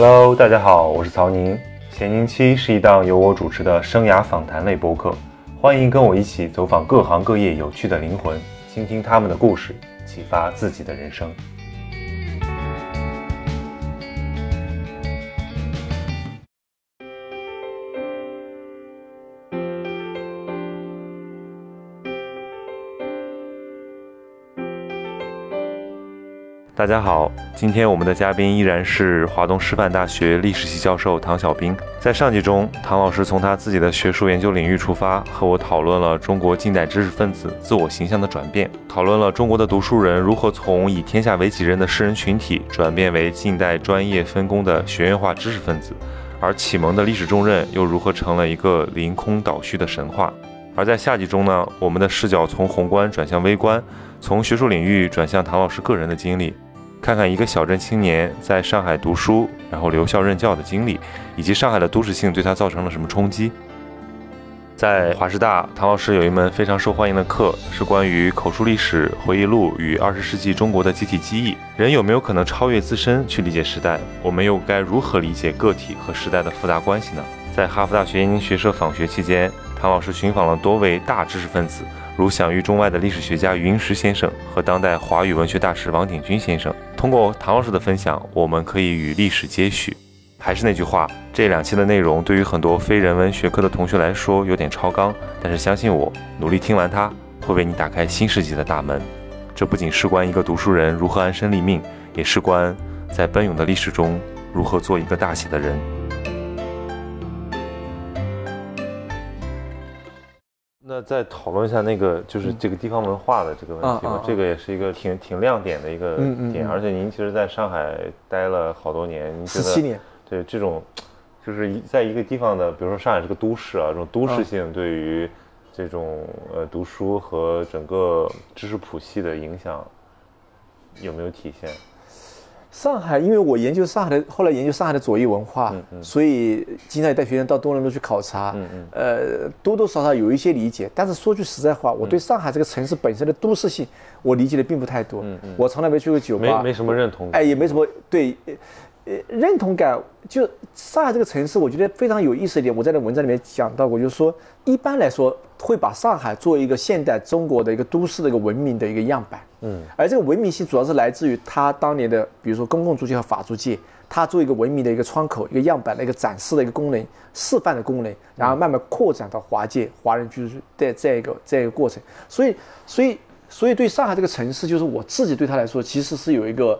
Hello，大家好，我是曹宁。闲宁期是一档由我主持的生涯访谈类播客，欢迎跟我一起走访各行各业有趣的灵魂，倾听他们的故事，启发自己的人生。大家好，今天我们的嘉宾依然是华东师范大学历史系教授唐小兵。在上集中，唐老师从他自己的学术研究领域出发，和我讨论了中国近代知识分子自我形象的转变，讨论了中国的读书人如何从以天下为己任的士人群体转变为近代专业分工的学院化知识分子，而启蒙的历史重任又如何成了一个凌空倒叙的神话。而在下集中呢，我们的视角从宏观转向微观，从学术领域转向唐老师个人的经历。看看一个小镇青年在上海读书，然后留校任教的经历，以及上海的都市性对他造成了什么冲击。在华师大，唐老师有一门非常受欢迎的课，是关于口述历史、回忆录与二十世纪中国的集体记忆。人有没有可能超越自身去理解时代？我们又该如何理解个体和时代的复杂关系呢？在哈佛大学燕京学社访学期间，唐老师寻访了多位大知识分子。如享誉中外的历史学家余英时先生和当代华语文学大师王鼎钧先生，通过唐老师的分享，我们可以与历史接续。还是那句话，这两期的内容对于很多非人文学科的同学来说有点超纲，但是相信我，努力听完它，会为你打开新世纪的大门。这不仅事关一个读书人如何安身立命，也事关在奔涌的历史中如何做一个大写的人。那再讨论一下那个，就是这个地方文化的这个问题吧。这个也是一个挺挺亮点的一个点，而且您其实在上海待了好多年，您十七年。对这种，就是在一个地方的，比如说上海是个都市啊，这种都市性对于这种呃读书和整个知识谱系的影响有没有体现？上海，因为我研究上海的，后来研究上海的左翼文化，所以经常带学生到东南路去考察，呃，多多少少有一些理解。但是说句实在话，我对上海这个城市本身的都市性，我理解的并不太多。我从来没去过酒吧，没没什么认同感，哎，也没什么对。呃，认同感就上海这个城市，我觉得非常有意思一点。我在那文章里面讲到过，就是说，一般来说会把上海作为一个现代中国的一个都市的一个文明的一个样板。嗯，而这个文明性主要是来自于它当年的，比如说公共租界和法租界，它作为一个文明的一个窗口、一个样板的一个展示的一个功能、示范的功能，然后慢慢扩展到华界、华人居住的这样一个这样一个过程。所以，所以，所以对上海这个城市，就是我自己对他来说，其实是有一个。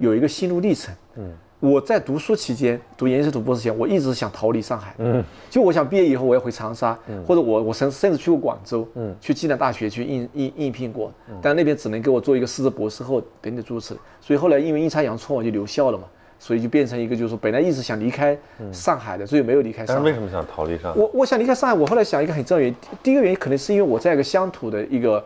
有一个心路历程。嗯，我在读书期间，读研究生、读博士前，我一直想逃离上海。嗯，就我想毕业以后我要回长沙，或者我我甚甚至去过广州，嗯，去暨南大学去应应应聘过，但那边只能给我做一个师资博士后等等诸此。所以后来因为阴差阳错，我就留校了嘛。所以就变成一个，就是说本来一直想离开上海的，所以没有离开上海。但是为什么想逃离上海？我我想离开上海，我后来想一个很重要原因，第一个原因可能是因为我在一个乡土的一个，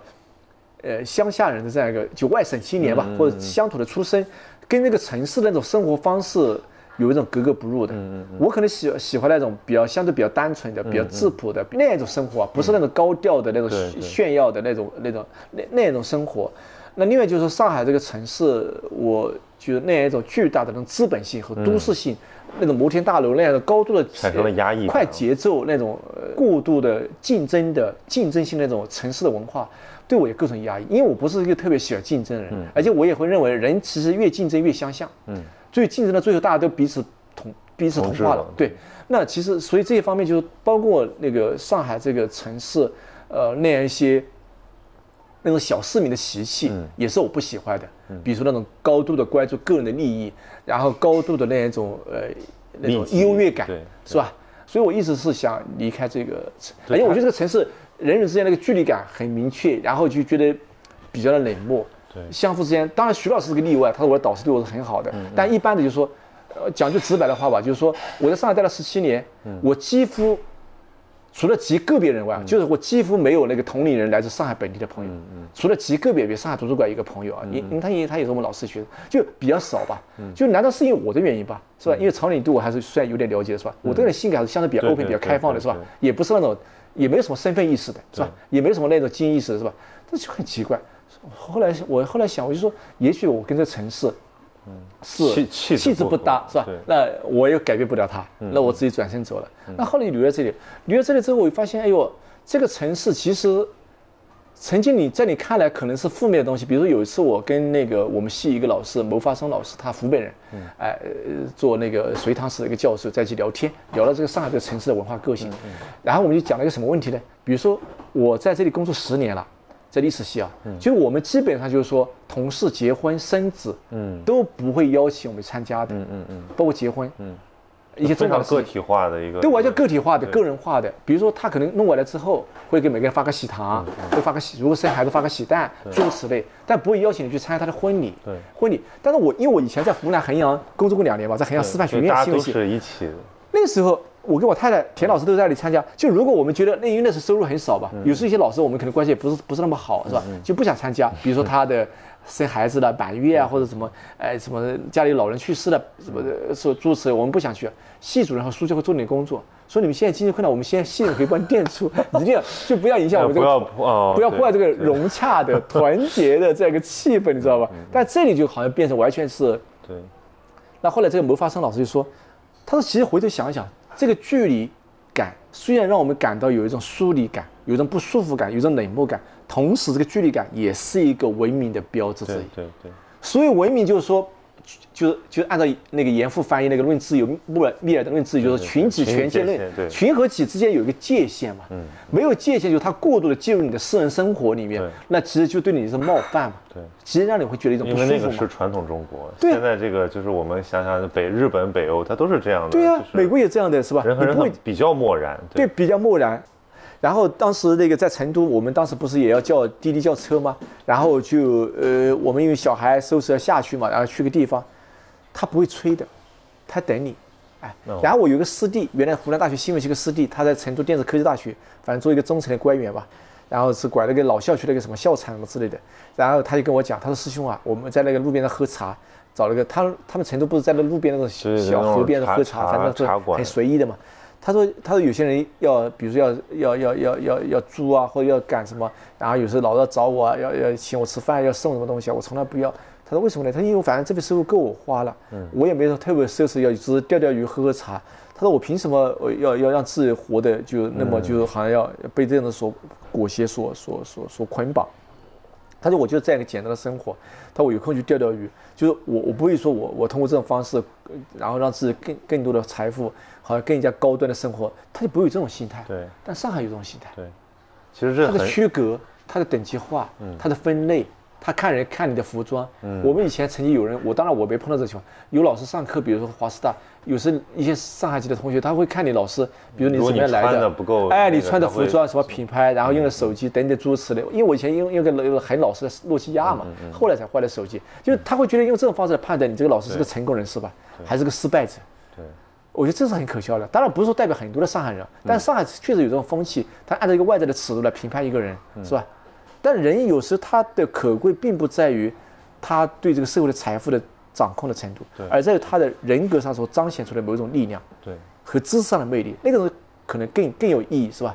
呃，乡下人的这样一个就外省青年吧，或者乡土的出身。跟那个城市那种生活方式有一种格格不入的。嗯嗯我可能喜喜欢那种比较相对比较单纯的、比较质朴的那种生活，不是那种高调的那种炫耀的那种、那种、那那种生活。那另外就是，上海这个城市，我觉得那样一种巨大的那种资本性和都市性，那种摩天大楼那样的高度的产生了压抑、快节奏那种过度的竞争的竞争性那种城市的文化。对我也构成压抑，因为我不是一个特别喜欢竞争的人，而且我也会认为人其实越竞争越相像，嗯，所以竞争到最后大家都彼此同彼此同化了，对。那其实所以这一方面就是包括那个上海这个城市，呃，那样一些那种小市民的习气，也是我不喜欢的，比如说那种高度的关注个人的利益，然后高度的那一种呃那种优越感，是吧？所以我一直是想离开这个城，而且我觉得这个城市。人与之间那个距离感很明确，然后就觉得比较的冷漠。对，相互之间，当然徐老师是个例外，他说我的导师对我是很好的。嗯。但一般的就是说，呃，讲句直白的话吧，就是说我在上海待了十七年，我几乎除了极个别人外，就是我几乎没有那个同龄人来自上海本地的朋友。嗯嗯。除了极个别，比如上海图书馆一个朋友啊，因因为他因为他也是我们老师学生，就比较少吧。嗯。就难道是因为我的原因吧？是吧？因为曹宁对我还是算有点了解，是吧？我这个人性格还是相对比较 open、比较开放的，是吧？也不是那种。也没有什么身份意识的，是吧？也没有什么那种精英意识的，是吧？这就很奇怪。后来我后来想，我就说，也许我跟这城市是气气质气质不搭，是吧？那我又改变不了他，那我自己转身走了。那后来留在这里，留在这里之后，我发现，哎呦，这个城市其实曾经你在你看来可能是负面的东西，比如说有一次我跟那个我们系一个老师牟发生老师，他湖北人，哎、呃做那个隋唐史的一个教授，在一起聊天，聊到这个上海这个城市的文化个性，然后我们就讲了一个什么问题呢？比如说我在这里工作十年了。在历史系啊，就我们基本上就是说，同事结婚生子，嗯。都不会邀请我们参加的，嗯嗯嗯，包括结婚，嗯，一些重要的个体化的一个，对完全个体化的、个人化的。比如说，他可能弄过来之后，会给每个人发个喜糖，会发个喜，如果生孩子发个喜蛋，诸如此类，但不会邀请你去参加他的婚礼。对婚礼。但是我因为我以前在湖南衡阳工作过两年吧，在衡阳师范学院大家都院新闻系，是一起的，那个时候，我跟我太太田老师都在那里参加。就如果我们觉得那因为那时候收入很少吧，嗯有时候一些老师我们可能关系也不是不是那么好，是吧？就不想参加。比如说他的生孩子的、满月啊，或者什么，哎，什么家里老人去世了，什么的，说诸如此，我们不想去。系主任和书记会做点工作，说你们现在经济困难，我们现在系主任可以帮你垫出，一定要就不要影响我们这个不要不要破坏这个融洽的、团结的这样一个气氛，你知道吧？但这里就好像变成完全是对，那后来这个牟发生老师就说，他说其实回头想一想，这个距离感虽然让我们感到有一种疏离感，有种不舒服感，有种冷漠感，同时这个距离感也是一个文明的标志之一。对对，所以文明就是说，就就按照那个严复翻译那个《论自由》，穆尔密尔的《论自由》，就是群己群权界论界限对，群和己之间有一个界限嘛。嗯，没有界限，就是他过度的介入你的私人生活里面，那其实就对你是冒犯嘛。对，其实让你会觉得一种不舒服因为那。个是传统中国，对现在这个就是我们想想北日本、北欧，它都是这样的，对呀、就是美国也这样的是吧？人和人比较漠然，对，比较漠然。然后当时那个在成都，我们当时不是也要叫滴滴叫车吗？然后就呃，我们因为小孩收拾要下去嘛，然后去个地方，他不会催的，他等你。哎哦，然后我有个师弟，原来湖南大学新闻系个师弟，他在成都电子科技大学，反正做一个中层的官员吧。然后是管了个老校区的一个什么校产什么之类的。然后他就跟我讲，他说师兄啊，我们在那个路边上喝茶，找了个他他们成都不是在那路边那种小河边上喝茶，反正是很随意的嘛。他说：“他说有些人要，比如说要要要要要要租啊，或者要干什么，然后有时候老要找我啊，要要请我吃饭，要送什么东西啊，我从来不要。他说为什么呢？他说因为反正这笔收入够我花了，我也没有特别奢侈，要只是钓钓鱼、喝喝茶。他说我凭什么要要让自己活得就那么就好像要被这样的所裹挟、所所所所捆绑？他说我就这样一个简单的生活，他说我有空去钓钓鱼，就是我我不会说我我通过这种方式，呃然后让自己更更多的财富，好像更加高端的生活，他就不会有这种心态。对。但上海有这种心态，对，其实这它的区隔，它的等级化，它的分类，他看人看你的服装。嗯。我们以前曾经有人，我当然我没碰到这种情况，有老师上课，比如说华师大，有时一些上海籍的同学，他会看你老师，比如你怎么样来穿得不够哎，那个你穿的服装什么品牌，然后用的手机等等诸如此类。因为我以前用用个很老式的诺基亚嗯嘛，后来才换的手机，就是他会觉得用这种方式来判断你这个老师是个成功人士吧，还是个失败者。对我觉得这是很可笑的。当然不是说代表很多的上海人，嗯但上海确实有这种风气，他按照一个外在的尺度来评判一个人，嗯是吧？但人有时他的可贵并不在于他对这个社会的财富的掌控的程度，而在于他的人格上所彰显出来某种力量对和知识上的魅力，那个东西可能更更有意义，是吧？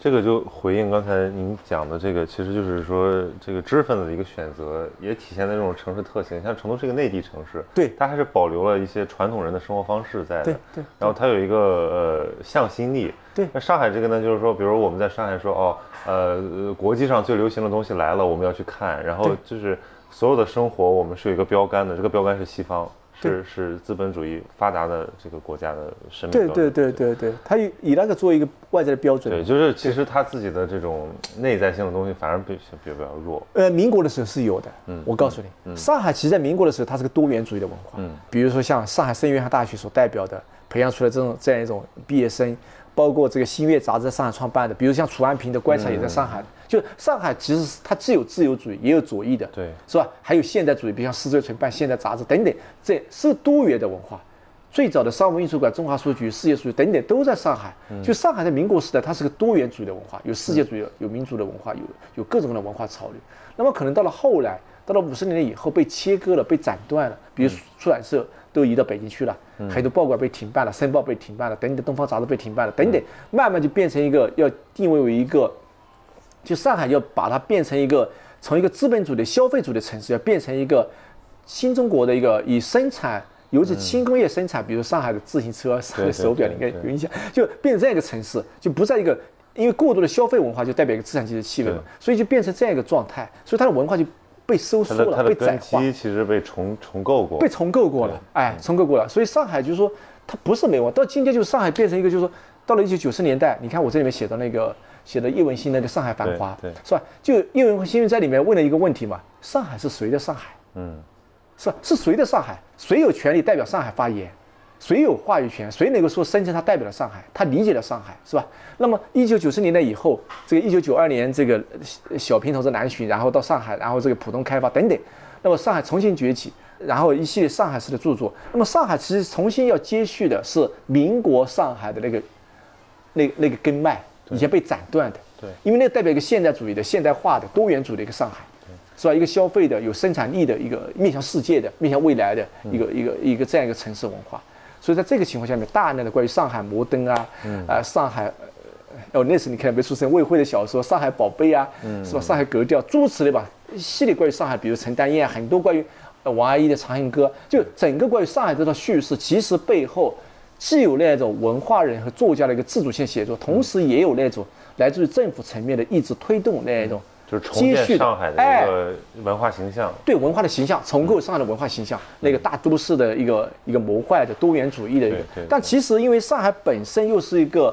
对，这个就回应刚才您讲的这个，其实就是说这个知识分子的一个选择，也体现在这种城市特性。像成都是一个内地城市，对它还是保留了一些传统人的生活方式在的。对对然后它有一个呃向心力。对那上海这个呢，就是说，比如我们在上海说哦，呃，呃国际上最流行的东西来了，我们要去看。然后就是所有的生活，我们是有一个标杆的，这个标杆是西方。对是是资本主义发达的这个国家的审美对标准。对对对对，他以以那个作为一个外在的标准。对，就是其实他自己的这种内在性的东西反而比比比较弱。呃，民国的时候是有的。嗯，我告诉你，上海其实在民国的时候，它是个多元主义的文化。嗯，比如说像上海圣约翰大学所代表的，培养出来这种这样一种毕业生，包括这个《新月》杂志在上海创办的，比如像楚安平的《观察》也在上海。就上海其实是它既有自由主义，也有左翼的，对是吧？还有现代主义，比如像施最纯办现代杂志等等，这是多元的文化。最早的商务印书馆、中华书局、世界书局等等都在上海。就上海在民国时代，它是个多元主义的文化，有世界主义，有民族的文化，有有各种各样的文化潮流。那么可能到了后来，到了五十年代以后被切割了、被斩断了，比如出版社都移到北京去了，很多报馆被停办了，《申报》被停办了，等等，东方杂志被停办了，等等，慢慢就变成一个要定位为一个。就上海要把它变成一个从一个资本主义的消费主义的城市，要变成一个新中国的一个以生产，尤其轻工业生产，比如上海的自行车、对对手表，应该有印象，就变成这样一个城市，就不在一个。因为过度的消费文化就代表一个资产阶级的气味嘛，所以就变成这样一个状态，所以它的文化就被收缩了，被窄根化。基其实被重重构过被，重构过了，哎，重构过了。所以上海就是说，它不是没文化，到今天就是上海变成一个，就是说，到了一九九十年代，你看我这里面写的那个写的叶文新那个《上海繁华对对》，是吧？就叶文新在里面问了一个问题嘛：上海是谁的上海？嗯，是吧？是谁的上海？谁有权利代表上海发言？谁有话语权？谁能够说声称他代表了上海？他理解了上海，是吧？那么一九九四年代以后，这个一九九二年这个呃小平同志南巡，然后到上海，然后这个浦东开发等等，那么上海重新崛起，然后一系列上海式的著作。那么上海其实重新要接续的是民国上海的那个那那个根脉，以前被斩断的。对因为那代表一个现代主义的、现代化的、多元主义的一个上海。是吧？一个消费的、有生产力的一个面向世界的、面向未来的一个、一个、一个这样一个城市文化。所以在这个情况下面，大量的关于上海摩登啊，啊、上海，呃哦，那时你看没出生魏慧的小说《上海宝贝》啊，是吧？上海格调诸如此类吧，一系列关于上海，比如陈丹燕，很多关于呃王阿姨的《长恨歌》，就整个关于上海这套叙事，其实背后既有那种文化人和作家的一个自主性写作，同时也有那种来自于政府层面的意志推动那一种。就是重建上海的哎一个文化形象。对文化的形象，重构上海的文化形象，那个大都市的一个一个谋划的多元主义的一个。但其实因为上海本身又是一个，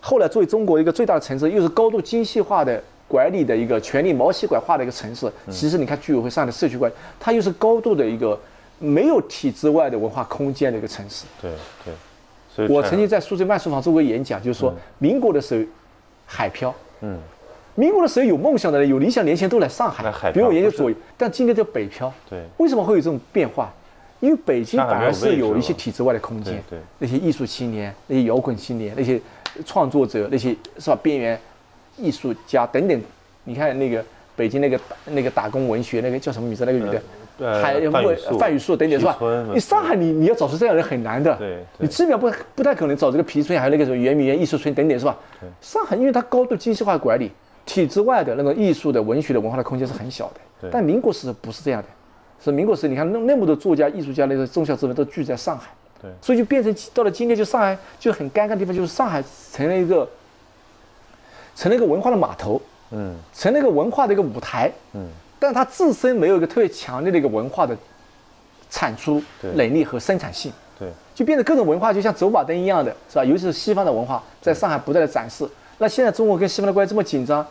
后来作为中国一个最大的城市，又是高度精细化的管理的一个权力毛细管化的一个城市。其实你看居委会上海的社区管理，它又是高度的一个没有体制外的文化空间的一个城市。对对，我曾经在苏州万书坊做过演讲，就是说民国的时候，海漂。嗯，民国的时候有梦想的人、有理想年轻人都来上海海，比如我研究左翼，但今天叫北漂。对为什么会有这种变化？因为北京反而是有一些体制外的空间对对，那些艺术青年、那些摇滚青年、那些创作者、那些是吧边缘艺术家等等。你看那个北京那个那个打工文学那个叫什么名字？那个女的，呃还范雨素范雨素等等是吧？你上海你你要找出这样的人很难的，对对你基本上不不太可能找这个皮村，还有那个什么圆明园艺术村等等是吧？上海因为它高度精细化管理，体制外的那种艺术的、文学的、文化的空间是很小的对。但民国时不是这样的，是民国时你看那那么多作家、艺术家、那个中小资本都聚在上海，对所以就变成到了今天，就上海就很尴尬的地方，就是上海成了一个成了一个文化的码头，嗯成了一个文化的一个舞台，嗯，但它自身没有一个特别强烈的一个文化的产出能力和生产性，对就变得各种文化就像走马灯一样的，是吧？尤其是西方的文化在上海不断的展示。那现在中国跟西方的关系这么紧张，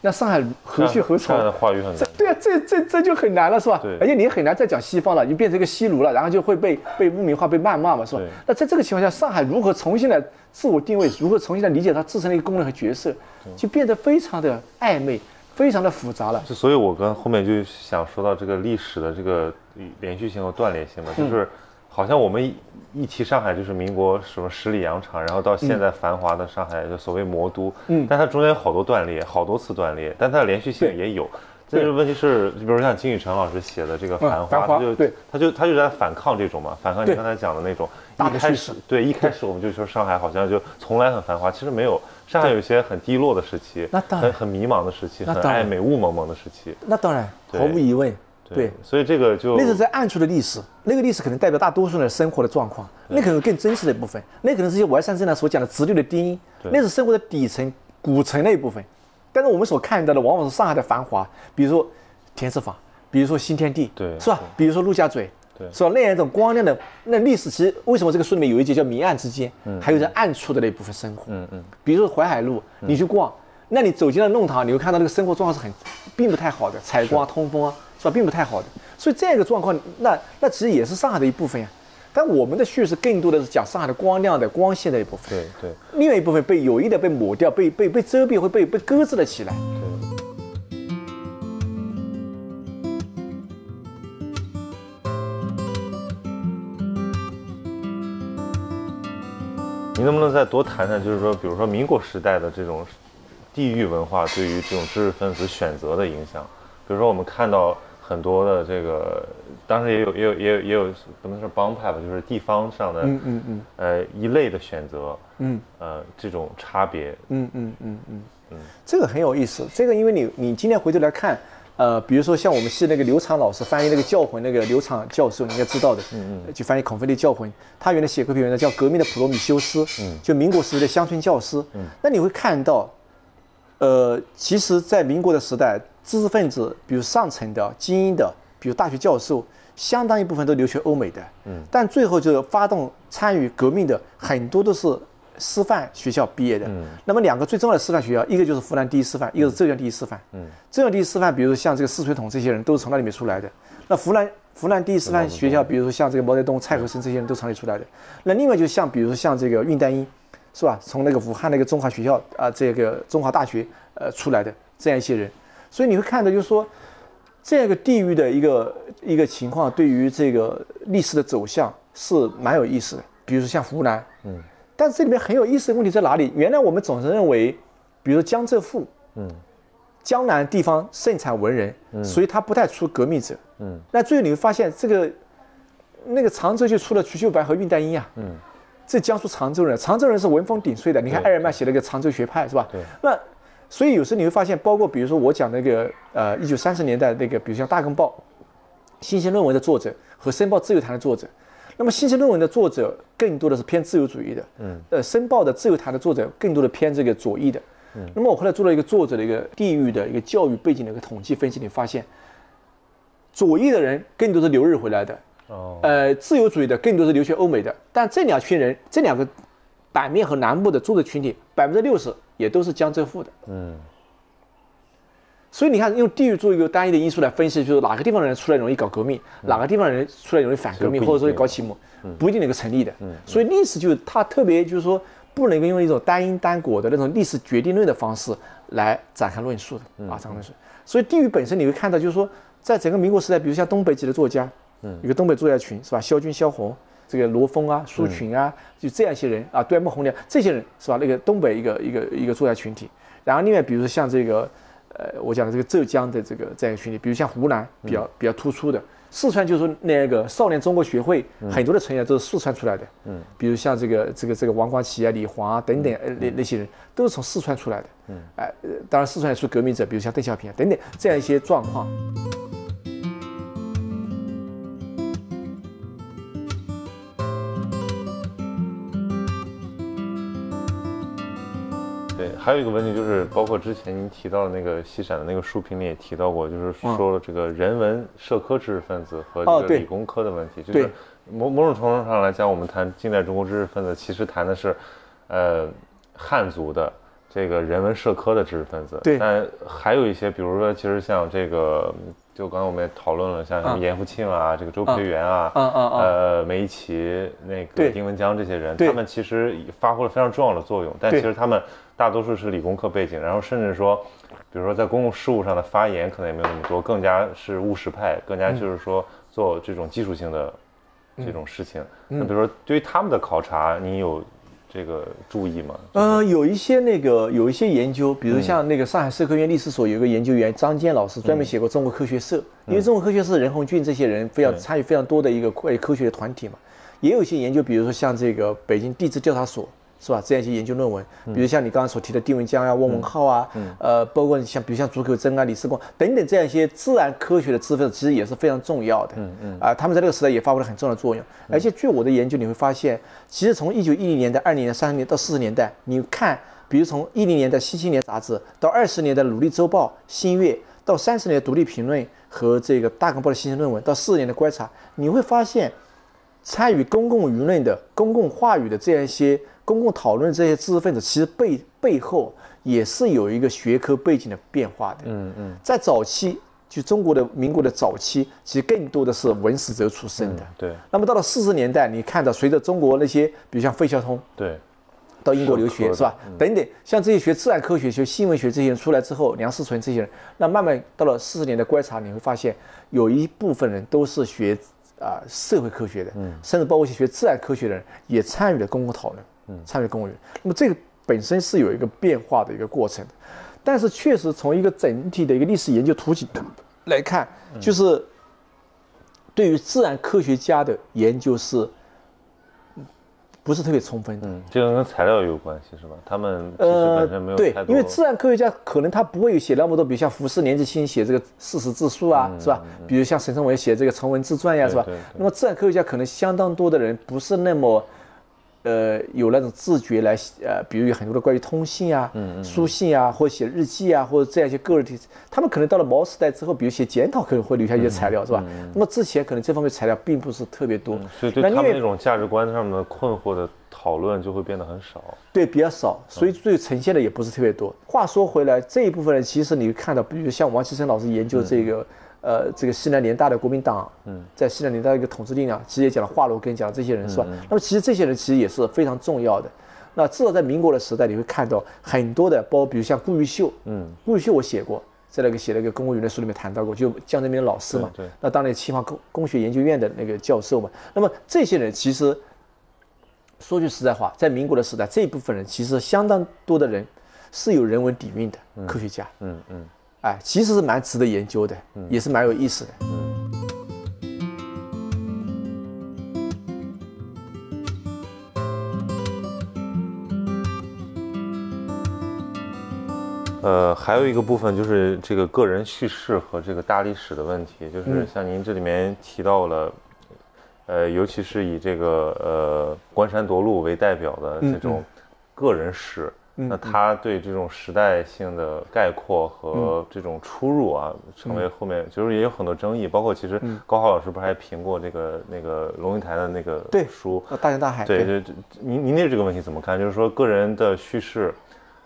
那上海何去何从？的话语很难。对啊，这这这就很难了，是吧对？而且你很难再讲西方了，你变成一个西奴了，然后就会被被污名化、被谩骂嘛，是吧对？那在这个情况下，上海如何重新来自我定位，如何重新来理解它自身的一个功能和角色，就变得非常的暧昧，非常的复杂了。就所以，我跟后面就想说到这个历史的这个连续性和断裂性嘛，嗯就是好像我们一一提上海就是民国什么十里洋场，然后到现在繁华的上海，就所谓魔都，嗯但它中间有好多断裂，好多次断裂，但它的连续性也有。这就是问题是，你比如像金宇澄老师写的这个《繁华》繁华他就对。他就他就在反抗这种嘛，反抗你刚才讲的那种。一开始对一开始我们就说上海好像就从来很繁华，其实没有，上海有一些很低落的时期，那当然。很很迷茫的时期，很那当然。暧昧雾蒙蒙的时期。那当然，对。毫无疑问，对。所以这个就那是在暗处的历史，那个历史可能代表大多数人的生活的状况，那可能更真实的一部分，那可能是一些完善正南所讲的直流的低音，那是生活的底层、古城那一部分。但是我们所看到的往往是上海的繁华，比如说田子坊，比如说新天地，对是吧？比如说陆家嘴，对是吧？那样一种光亮的那历史，其实为什么这个书里面有一节叫明暗之间，还有在暗处的那一部分生活，嗯嗯，比如说淮海路，你去逛，那你走进了弄堂，你会看到那个生活状况是很，并不太好的，采光、通风啊，是吧，并不太好的。所以这样一个状况，那那其实也是上海的一部分呀。但我们的叙事更多的是讲上海的光亮的、光线的一部分，对对另外一部分被有意的被抹掉、被被被遮蔽，会被被搁置了起来。对。你能不能再多谈谈，就是说，比如说民国时代的这种地域文化对于这种知识分子选择的影响？比如说，我们看到很多的这个，当时也有也有也有也有不能说帮派吧，就是地方上的，嗯嗯嗯。呃一类的选择，嗯。呃这种差别，嗯嗯嗯嗯。嗯，这个很有意思。这个因为你你今天回头来看，呃，比如说像我们系那个刘畅老师翻译那个教魂那个刘畅教授，你应该知道的，嗯嗯，就翻译孔飞利教魂，他原来写过一篇文章叫《革命的普罗米修斯》，嗯，就民国时期的乡村教师，嗯，那你会看到，呃，其实，在民国的时代，知识分子，比如上层的精英的，比如大学教授，相当一部分都留学欧美的，嗯，但最后就发动参与革命的很多都是。师范学校毕业的，嗯那么两个最重要的师范学校，一个就是湖南第一师范，一个是浙江第一师范。嗯，浙江第一师范，比如像这个四水桶这些人都是从那里面出来的。那湖南湖南第一师范学校，比如说像这个毛泽东、蔡和森这些人都从那里出来的。那另外就像比如说像这个恽代英，是吧？从那个武汉那个中华学校啊，这个中华大学呃出来的这样一些人。所以你会看到，就是说这样一个地域的一个一个情况，对于这个历史的走向是蛮有意思的。比如说像湖南，嗯。但是这里面很有意思的问题在哪里？原来我们总是认为，比如江浙沪，嗯，江南地方盛产文人，嗯，所以他不太出革命者，嗯。那最后你会发现，这个那个常州就出了瞿秋白和恽代英啊，嗯，这江苏常州人，常州人是文风鼎沸的。你看艾尔曼写了个常州学派，是吧？对。那所以有时候你会发现，包括比如说我讲那个呃一九三十年代那个，比如像《大公报》新鲜论文的作者和《申报自由谈》的作者。那么，新鲜论文的作者更多的是偏自由主义的，嗯，呃，申报的自由谈的作者更多的偏这个左翼的，嗯。那么我后来做了一个作者的一个地域的一个教育背景的一个统计分析，你发现，左翼的人更多是留日回来的，哦，呃，自由主义的更多是留学欧美的，但这两群人，这两个版面和南部的作者群体，百分之六十也都是江浙沪的，嗯。所以你看，用地域做一个单一的因素来分析，就是哪个地方的人出来容易搞革命，哪个地方的人出来容易反革命，或者说搞启蒙，不一定能够成立的。所以历史就是它特别就是说，不能够用一种单因单果的那种历史决定论的方式来展开论述的啊，展开论述。所以地域本身你会看到，就是说，在整个民国时代，比如像东北籍的作家，嗯一个东北作家群是吧？萧军、萧红，这个罗峰啊、苏群啊，就这样一些人啊，端木蕻良这些人是吧？那个东北一个一个一个作家群体。然后另外比如说像这个。呃，我讲的这个浙江的这个这样一个群体，比如像湖南比较比较突出的，四川就是那个少年中国学会很多的成员都是四川出来的，嗯，比如像这个这个这个王光奇啊、李煌啊等等，呃那那些人都是从四川出来的，嗯，哎，当然四川也出革命者，比如像邓小平啊等等这样一些状况。还有一个问题就是，包括之前您提到的那个西闪的那个书评里也提到过，就是说了这个人文社科知识分子和这个理工科的问题。就是某某种程度上来讲，我们谈近代中国知识分子，其实谈的是，呃，汉族的这个人文社科的知识分子。对。但还有一些，比如说，其实像这个，就刚才我们也讨论了，像什么严复庆啊，这个周培源啊，呃，梅贻琦、那个丁文江这些人，他们其实发挥了非常重要的作用。但其实他们。大多数是理工科背景，然后甚至说，比如说在公共事务上的发言可能也没有那么多，更加是务实派，更加就是说做这种技术性的这种事情。那比如说对于他们的考察，你有这个注意吗？嗯，有一些那个有一些研究，比如像那个上海社科院历史所有一个研究员张坚老师，专门写过中国科学社，因为中国科学社任鸿俊这些人非常参与非常多的一个科科学的团体嘛，也有一些研究，比如说像这个北京地质调查所。是吧？这样一些研究论文，比如像你刚刚所提的丁文江啊、翁文浩啊，呃，包括像比如像竺可桢啊、李世光等等这样一些自然科学的知识其实也是非常重要的。嗯嗯。啊，他们在这个时代也发挥了很重要的作用。而且据我的研究，你会发现，其实从一九一零年代、二零年、三十年到四十年代，你看，比如从一零年代《新青年》杂志到二十年的《努力周报》《新月》，到三十年《独立评论》和这个《大公报》的新鲜论文，到四十年的观察，你会发现，参与公共舆论的、公共话语的这样一些。公共讨论这些知识分子，其实背背后也是有一个学科背景的变化的。嗯嗯，在早期，就中国的民国的早期，其实更多的是文史哲出身的。对。那么到了四十年代，你看到随着中国那些，比如像费孝通，对，到英国留学是吧？等等，像这些学自然科学、学新闻学这些人出来之后，梁思纯这些人，那慢慢到了四十年代观察，你会发现有一部分人都是学啊社会科学的，嗯，甚至包括一些学自然科学的人也参与了公共讨论。参与公务员，那么这个本身是有一个变化的一个过程，但是确实从一个整体的一个历史研究图景来看，就是对于自然科学家的研究是不是特别充分的。嗯，这个跟材料有关系是吧？他们其实本身没有对太，多，因为自然科学家可能他不会有写那么多，比如像胡适、年纪轻写这个四十自述啊，是吧？比如像沈从文写这个成文自传呀，是吧对对？那么自然科学家可能相当多的人不是那么。呃，有那种自觉来呃，比如有很多的关于通信啊、书信啊，或者写日记啊，或者这样一些个人体，他们可能到了毛时代之后，比如写检讨，可能会留下一些材料，是吧？那么之前可能这方面材料并不是特别多，所以对他们那种价值观上面的困惑的讨论就会变得很少。对，比较少，所以最呈现的也不是特别多。话说回来，这一部分人其实你会看到，比如像王其生老师研究这个，呃，这个西南联大的国民党，嗯，在西南联大的一个统治力量，其实也讲了华罗庚，讲了这些人是吧？那么其实这些人其实也是非常重要的。那至少在民国的时代，你会看到很多的，包括比如像顾玉秀，嗯，顾玉秀我写过，在那个写了一个公务员的书里面谈到过，就江泽民的老师嘛，对对那当年清华工工学研究院的那个教授嘛。那么这些人其实说句实在话，在民国的时代，这一部分人其实相当多的人是有人文底蕴的科学家，嗯嗯哎，其实是蛮值得研究的，也是蛮有意思的。呃，还有一个部分就是这个个人叙事和这个大历史的问题，就是像您这里面提到了，呃，尤其是以这个呃关山夺路为代表的这种个人史，那他对这种时代性的概括和这种出入啊，成为后面就是也有很多争议，包括其实高浩老师不是还评过这个那个龙应台的那个对书，呃大江大海，对对。对，您您对这个问题怎么看？就是说个人的叙事，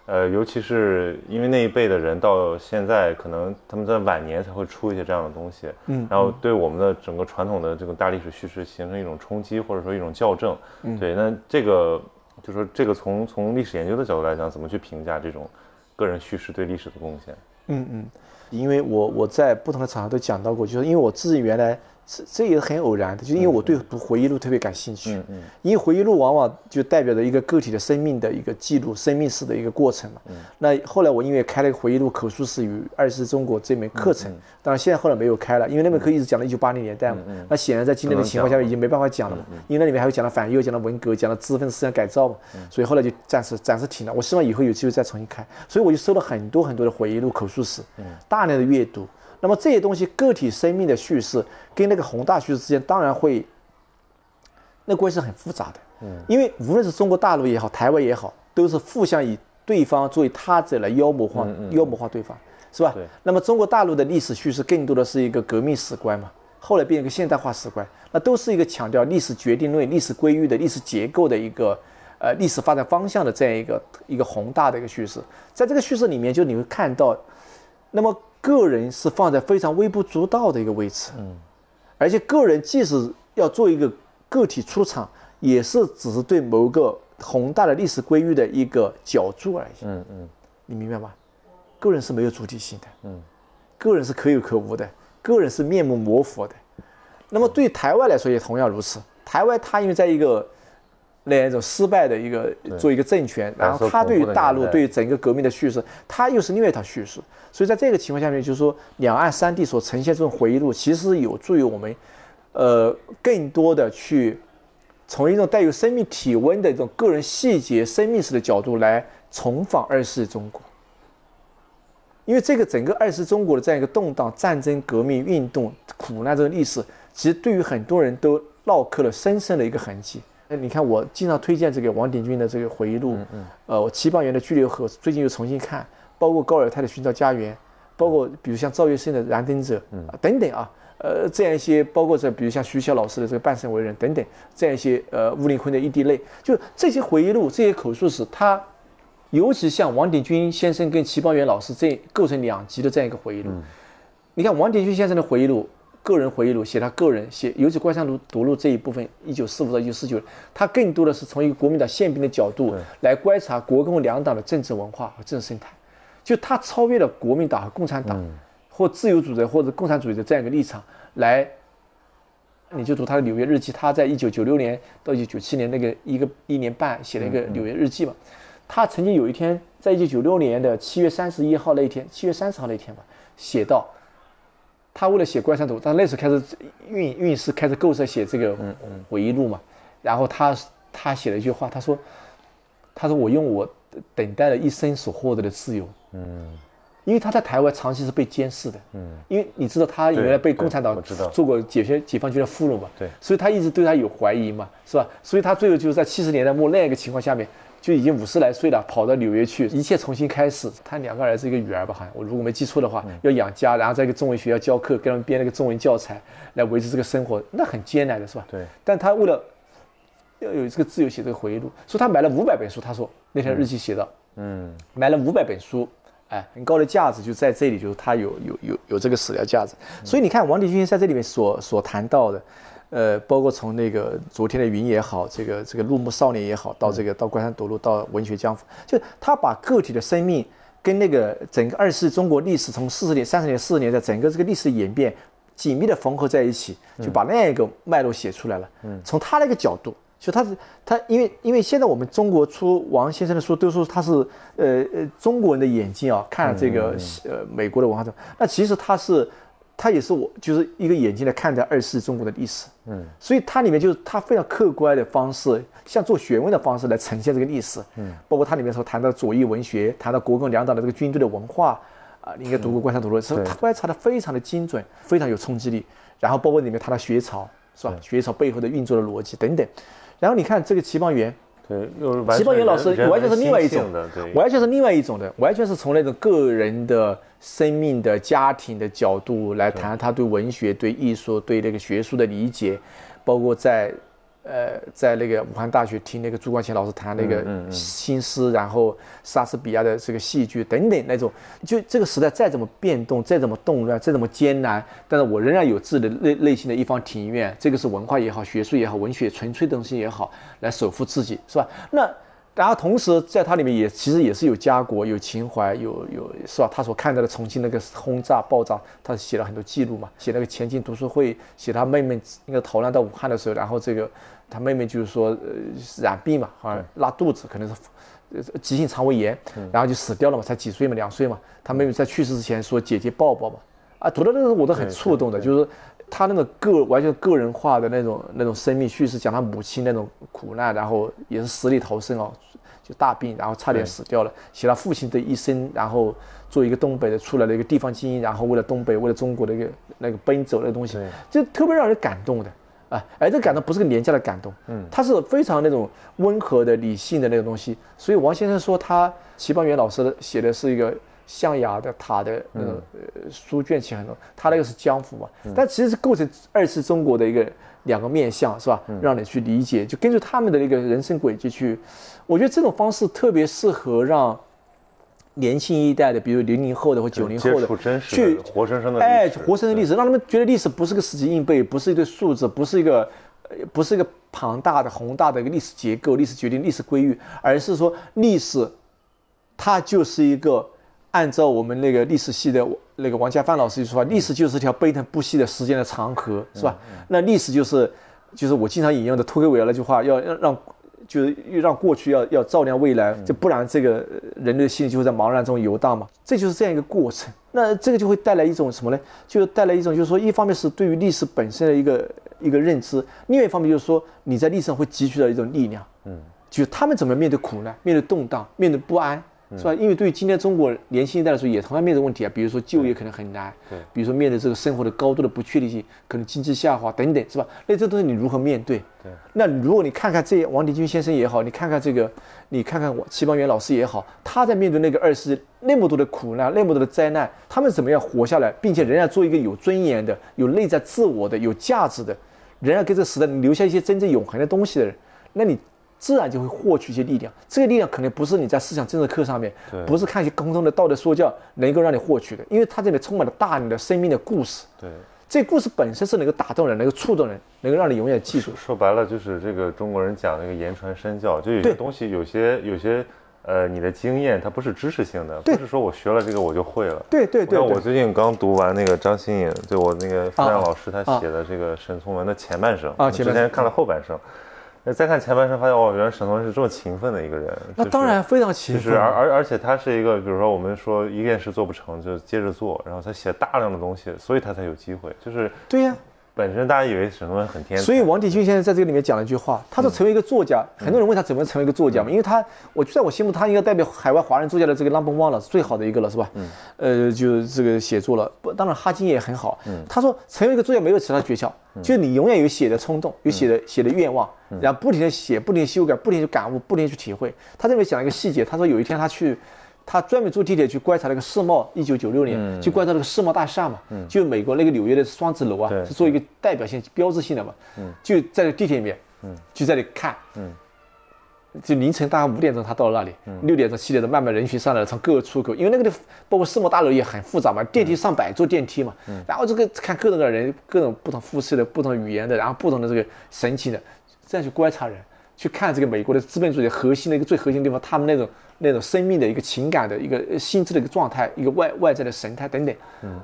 呃，尤其是因为那一辈的人到现在，可能他们在晚年才会出一些这样的东西，嗯然后对我们的整个传统的这个大历史叙事形成一种冲击，或者说一种校正，嗯。对，那这个就说这个从从历史研究的角度来讲，怎么去评价这种个人叙事对历史的贡献？嗯嗯，因为我我在不同的场合都讲到过，就是因为我自己原来这这也是很偶然的，就是因为我对读回忆录特别感兴趣，嗯嗯因为回忆录往往就代表着一个个体的生命的一个记录，生命式的一个过程嘛。那后来我因为开了一个回忆录口述史与二十世中国这门课程，当然现在后来没有开了，因为那门课一直讲到一九八零年代嘛。那显然在今天的情况下面已经没办法讲了嘛，因为那里面还有讲到反右，讲到文革，讲到知识分子思想改造嘛，所以后来就暂时暂时停了。我希望以后有机会再重新开，所以我就收了很多很多的回忆录口述史，大量的阅读。那么这些东西，个体生命的叙事跟那个宏大叙事之间，当然会，那关系是很复杂的。嗯，因为无论是中国大陆也好，台湾也好，都是互相以对方作为他者来妖魔化、妖魔化对方，是吧？那么中国大陆的历史叙事更多的是一个革命史观嘛，后来变成一个现代化史观，那都是一个强调历史决定论、历史规律的历史结构的一个呃历史发展方向的这样一个一个宏大的一个叙事。在这个叙事里面，就你会看到，那么个人是放在非常微不足道的一个位置，嗯，而且个人即使要做一个个体出场，也是只是对某个宏大的历史规律的一个角注而已，嗯嗯。你明白吗？个人是没有主体性的，嗯，个人是可有可无的，个人是面目模糊的。那么对台湾来说也同样如此，台湾它因为在一个那样一种失败的一个做一个政权，然后他对于大陆对于整个革命的叙事，他又是另外一套叙事。所以在这个情况下面，就是说两岸三地所呈现这种回忆录，其实有助于我们，呃，更多的去从一种带有生命体温的一种个人细节、生命史的角度来重访二世中国。因为这个整个二世中国的这样一个动荡、战争、革命、运动、苦难这个历史，其实对于很多人都烙刻了深深的一个痕迹。那你看，我经常推荐这个王鼎钧的这个回忆录，呃，我齐邦媛的《拘留河》最近又重新看，包括高尔泰的《寻找家园》，包括比如像赵月笙的《燃灯者》啊等等啊，呃，这样一些，包括这比如像徐晓老师的这个《半生为人》等等，这样一些呃，吴林坤的《一滴泪》，就这些回忆录、这些口述史，它尤其像王鼎钧先生跟齐邦媛老师这构成两极的这样一个回忆录。你看王鼎钧先生的回忆录，个人回忆录写他个人写，尤其关山读读录这一部分，一九四五到一九四九，他更多的是从一个国民党宪兵的角度来观察国共两党的政治文化和政治生态，就他超越了国民党和共产党，或自由主义或者共产主义的这样一个立场来。你就读他的纽约日记，他在一九九六年到一九九七年那个一个一年半写了一个纽约日记嘛。他曾经有一天，在一九九六年的七月三十一号那一天，七月三十号那一天吧，写到，他为了写《关山图》，他那时候开始运运势开始构思写这个回忆录嘛，然后他他写了一句话，他说：“他说我用我等待了一生所获得的自由，嗯，因为他在台湾长期是被监视的，嗯，因为你知道他原来被共产党做过解放解放军的俘虏嘛，对，所以他一直对他有怀疑嘛，是吧？所以他最后就是在七十年代末那个情况下面。”就已经五十来岁了，跑到纽约去，一切重新开始。他两个儿子一个女儿吧，好像我如果没记错的话，要养家，然后在一个中文学校教课，给他们编了个中文教材来维持这个生活，那很艰难的是吧？对。但他为了要有这个自由写这个回忆录，说他买了五百本书。他说那天日记写的，嗯，买了五百本书，哎，很高的价值就在这里，就是他有有有有这个史料价值。所以你看王立军在这里面所所谈到的。呃，包括从那个昨天的云也好，这个这个入木少年也好，到这个到关山夺路，到文学江湖，就他把个体的生命跟那个整个二次中国历史从四十年、三十年、四十年的整个这个历史演变紧密的缝合在一起，就把那样一个脉络写出来了。嗯，从他那个角度，就他是他，因为因为现在我们中国出王先生的书，都说他是呃呃中国人的眼睛啊，看这个呃美国的文化中，那其实他是。他也是我，就是一个眼睛来看待二次中国的历史，嗯，所以它里面就是他非常客观的方式，像做学问的方式来呈现这个历史，嗯，包括它里面说谈到左翼文学，谈到国共两党的这个军队的文化，啊，你应该读过《观察图录》，是他观察的非常的精准，非常有冲击力，然后包括里面谈到学潮，是吧？学潮背后的运作的逻辑等等，然后你看这个齐邦媛。对，齐邦媛老师完全是另外一种的，完全是另外一种的，完全是从那种个人的生命的家庭的角度来谈他对文学、对艺术、对那个学术的理解，包括在。呃，在那个武汉大学听那个朱光潜老师谈那个新诗，然后莎士比亚的这个戏剧等等那种，就这个时代再怎么变动，再怎么动乱，再怎么艰难，但是我仍然有自己的内内心的一方庭院，这个是文化也好，学术也好，文学纯粹东西也好，来守护自己，是吧？那。然后同时，在它里面也其实也是有家国、有情怀、有有是吧？他所看到的重庆那个轰炸、爆炸，他写了很多记录嘛。写那个前进读书会，写他妹妹那个逃难到武汉的时候，然后这个他妹妹就是说呃染病嘛，好像拉肚子，可能是呃急性肠胃炎，然后就死掉了嘛，才几岁嘛，两岁嘛。他妹妹在去世之前说姐姐抱抱嘛，啊，读到那个我都很触动的，就是。他那个个完全个人化的那种那种生命叙事，讲他母亲那种苦难，然后也是死里逃生哦，就大病，然后差点死掉了。写他父亲的一生，然后做一个东北的出来的一个地方精英，然后为了东北，为了中国的一个那个奔走的东西，就特别让人感动的啊！哎这感动不是个廉价的感动，嗯，它是非常那种温和的、理性的那种东西。所以王先生说，他齐邦媛老师写的是一个。象牙的塔的那种呃书卷气很多，他那个是江湖嘛，但其实是构成二次中国的一个两个面相是吧？让你去理解，就根据他们的那个人生轨迹去，我觉得这种方式特别适合让年轻一代的，比如零零后的或九零后的去活生生的哎，活生生的历史，让他们觉得历史不是个死记硬背，不是一堆数字，不是一个不是一个庞大的宏大的一个历史结构、历史决定、历史规律，而是说历史它就是一个。按照我们那个历史系的那个王家帆老师说话，历史就是条奔腾不息的时间的长河，是吧？那历史就是，就是我经常引用的托克维尔那句话，要让让，就是又让过去要要照亮未来，就不然这个人类的心就会在茫然中游荡嘛。这就是这样一个过程。那这个就会带来一种什么呢？就带来一种就是说，一方面是对于历史本身的一个一个认知，另外一方面就是说你在历史上会汲取到一种力量。嗯，就他们怎么面对苦难，面对动荡，面对不安。是吧？因为对于今天中国年轻一代来说，也同样面对问题啊。比如说就业可能很难，对。比如说面对这个生活的高度的不确定性，可能经济下滑等等，是吧？那这东西你如何面对？对。那如果你看看这王迪军先生也好，你看看这个，你看看我齐邦媛老师也好，他在面对那个二十那么多的苦难、那么多的灾难，他们怎么样活下来，并且仍然做一个有尊严的、有内在自我的、有价值的，仍然给这个时代留下一些真正永恒的东西的人，那你。自然就会获取一些力量，这个力量可能不是你在思想政治课上面，不是看一些空中的道德说教能够让你获取的，因为它这里充满了大量的生命的故事。对，这故事本身是能够打动人，能够触动人，能够让你永远记住。说白了就是这个中国人讲那个言传身教，就有些东西，有些有些呃，你的经验它不是知识性的，不是说我学了这个我就会了。对对对。那我最近刚读完那个张新颖，就我那个傅亮老师他写的这个沈从文的前半生，啊，之前看了后半生。那再看前半生，发现哦，原来沈从文是这么勤奋的一个人。那当然非常勤奋。就是而而而且他是一个，比如说我们说一件事做不成就接着做，然后他写大量的东西，所以他才有机会。就是对呀，本身大家以为沈从文很天才，所以王鼎钧先生在这个里面讲了一句话，他说成为一个作家，很多人问他怎么成为一个作家嘛，因为他，我在我心目他应该代表海外华人作家的这个 number one 了，最好的一个了，是吧？嗯，呃，就这个写作了，不，当然哈金也很好。嗯，他说成为一个作家没有其他诀窍，就是你永远有写的冲动，有写的写的愿望，然后不停的写，不停地修改，不停地去感悟，不停地去体会。他这里面讲一个细节，他说有一天他去。他专门坐地铁去观察那个世贸，一九九六年去观察那个世贸大厦嘛，就美国那个纽约的双子楼啊，是做一个代表性、标志性的嘛，就在地铁里面，就在那里看，就凌晨大概五点钟他到了那里，六点钟、七点钟慢慢人群上来了，从各个出口，因为那个地包括世贸大楼也很复杂嘛，电梯上百座电梯嘛，然后这个看各种各样的人，各种不同肤色的、不同语言的，然后不同的这个神情的，这样去观察人。去看这个美国的资本主义核心的一个最核心的地方，他们那种那种生命的一个情感的一个心智的一个状态，一个外外在的神态等等。嗯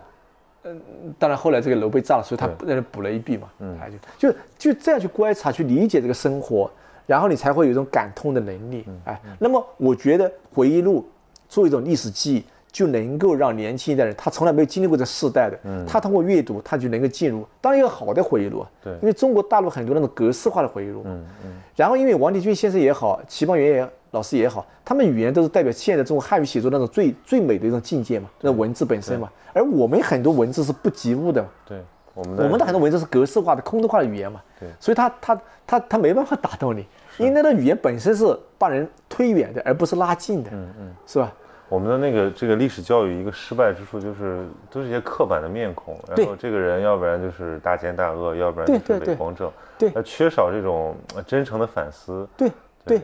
嗯，当然后来这个楼被炸了，所以他让人补了一笔嘛。嗯，就就就这样去观察、去理解这个生活，然后你才会有一种感通的能力。哎，那么我觉得回忆录作为一种历史记忆。就能够让年轻一代人，他从来没有经历过这世代的，他通过阅读，他就能够进入，当然一个好的回忆录啊。对，因为中国大陆很多那种格式化的回忆录。嗯嗯。然后，因为王立军先生也好，齐邦媛也老师也好，他们语言都是代表现在中国汉语写作那种最最美的一种境界嘛，那文字本身嘛。而我们很多文字是不及物的。对，我们的我们的很多文字是格式化的、空洞化的语言嘛。对。所以他他他他没办法打动你，因为那个语言本身是把人推远的，而不是拉近的。嗯嗯。是吧？我们的那个这个历史教育一个失败之处就是都是一些刻板的面孔，然后这个人要不然就是大奸大恶，要不然就是伪光正，对，缺少这种真诚的反思，对。对，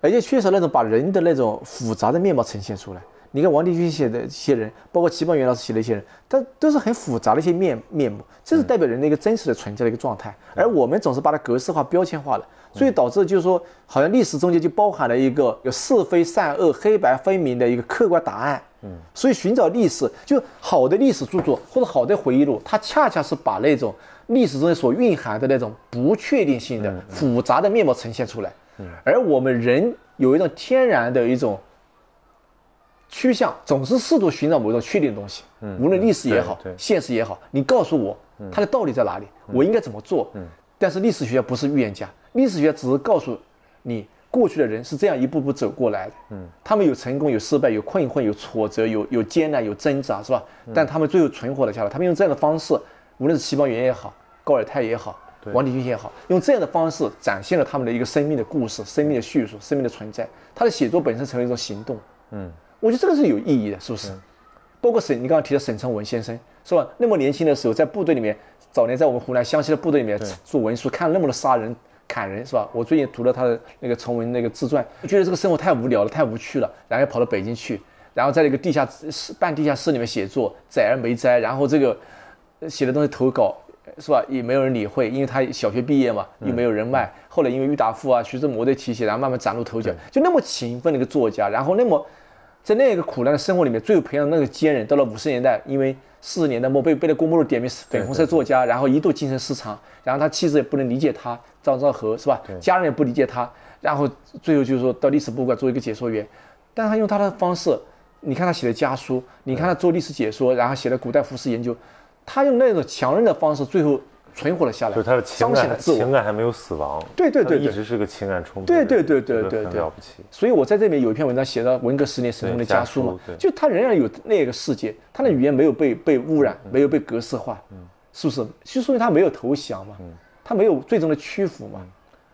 而且缺少那种把人的那种复杂的面貌呈现出来。你看王立军写的一些人，包括齐邦媛老师写的一些人，他都是很复杂的一些面面目，这是代表人的一个真实的存在的一个状态，而我们总是把它格式化、标签化了。所以导致就是说，好像历史中间就包含了一个有是非善恶、黑白分明的一个客观答案。嗯，所以寻找历史，就好的历史著作或者好的回忆录，它恰恰是把那种历史中间所蕴含的那种不确定性的复杂的面貌呈现出来。嗯，而我们人有一种天然的一种趋向，总是试图寻找某种确定的东西。嗯，无论历史也好，现实也好，你告诉我它的道理在哪里，我应该怎么做？嗯，但是历史学家不是预言家。历史学只是告诉你，过去的人是这样一步步走过来的。嗯，他们有成功，有失败，有困惑，有挫折，有有艰难，有挣扎，是吧？但他们最后存活了下来。他们用这样的方式，无论是齐邦媛也好，高尔泰也好，王鼎钧也好，用这样的方式展现了他们的一个生命的故事、生命的叙述、生命的存在。他的写作本身成为一种行动。嗯，我觉得这个是有意义的，是不是？包括沈，你刚刚提到沈从文先生，是吧？那么年轻的时候在部队里面，早年在我们湖南湘西的部队里面做文书，看了那么多杀人。砍人是吧？我最近读了他的那个崇文那个自传，觉得这个生活太无聊了，太无趣了，然后跑到北京去，然后在那个地下室、半地下室里面写作，载而没摘，然后这个写的东西投稿是吧？也没有人理会，因为他小学毕业嘛，又没有人脉。后来因为郁达夫啊、徐志摩的提携，然后慢慢崭露头角，就那么勤奋的一个作家，然后那么在那个苦难的生活里面，最后培养那个坚韧。到了五十年代，因为四十年代末被被那郭沫若点名粉红色作家，然后一度精神失常，然后他妻子也不能理解他。张兆和是吧？家人也不理解他，然后最后就是说到历史博物馆做一个解说员，但他用他的方式，你看他写的家书，你看他做历史解说，然后写的古代服饰研究，他用那种强韧的方式，最后存活了下来。就是他的情感，情感还没有死亡。对对对，一直是个情感充沛。对对对对对对，了不起。所以我在这边有一篇文章写到文革十年沈从的家书嘛，就他仍然有那个世界，他的语言没有被被污染，没有被格式化，嗯，是不是？就说明他没有投降嘛。他没有最终的屈服嘛？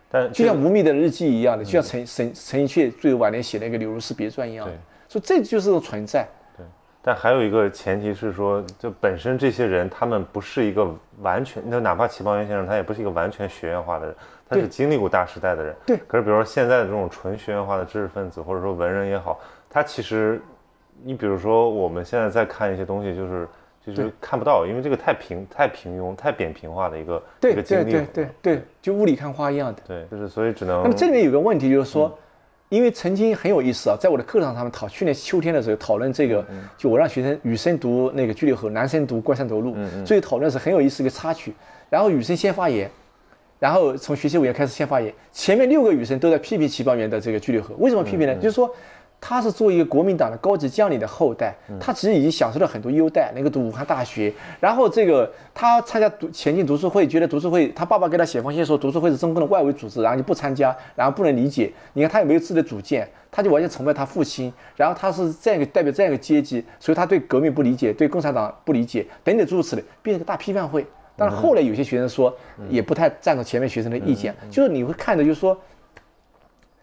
但就像吴宓的日记一样的，就像陈陈陈寅恪最后晚年写那个《柳如是别传》一样的，所以这就是种存在。对，但还有一个前提是说，就本身这些人他们不是一个完全，那哪怕齐邦媛先生他也不是一个完全学院化的人，他是经历过大时代的人。对。可是比如说现在的这种纯学院化的知识分子或者说文人也好，他其实，你比如说我们现在在看一些东西，就是。就是看不到，因为这个太平、太平庸、太扁平化的一个一个经历。对对对对，就雾里看花一样的。对，就是所以只能。那么这里面有个问题，就是说，因为曾经很有意思啊，在我的课堂上面讨，去年秋天的时候讨论这个，就我让学生女生读那个《居留河》，男生读《关山头路》，所以讨论是很有意思一个插曲。然后女生先发言，然后从学习委员开始先发言，前面六个女生都在批评齐邦媛的这个《居留河》，为什么批评呢？就是说。他是作为一个国民党的高级将领的后代，他其实已经享受了很多优待，能够读武汉大学。然后这个他参加读前进读书会，觉得读书会他爸爸给他写封信说读书会是中共的外围组织，然后就不参加，然后不能理解。你看他也没有自己的主见，他就完全崇拜他父亲。然后他是这样一个代表这样一个阶级，所以他对革命不理解，对共产党不理解，等等诸如此类，变成个大批判会。但是后来有些学生说，也不太赞同前面学生的意见，就是你会看的，就是说，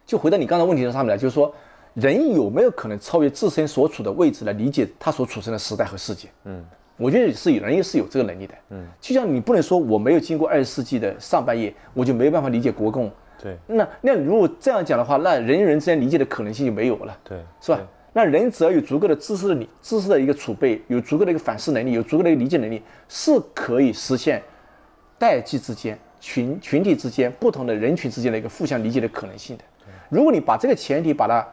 就回到你刚才问题上面来，就是说，人有没有可能超越自身所处的位置来理解他所处身的时代和世界？嗯，我觉得是有人也是有这个能力的。嗯，就像你不能说我没有经过二十世纪的上半叶，我就没有办法理解国共。对，那那如果这样讲的话，那人与人之间理解的可能性就没有了。对，是吧？那人只要有足够的知识的理知识的一个储备，有足够的一个反思能力，有足够的一个理解能力，是可以实现代际之间、群群体之间、不同的人群之间的一个互相理解的可能性的。如果你把这个前提把它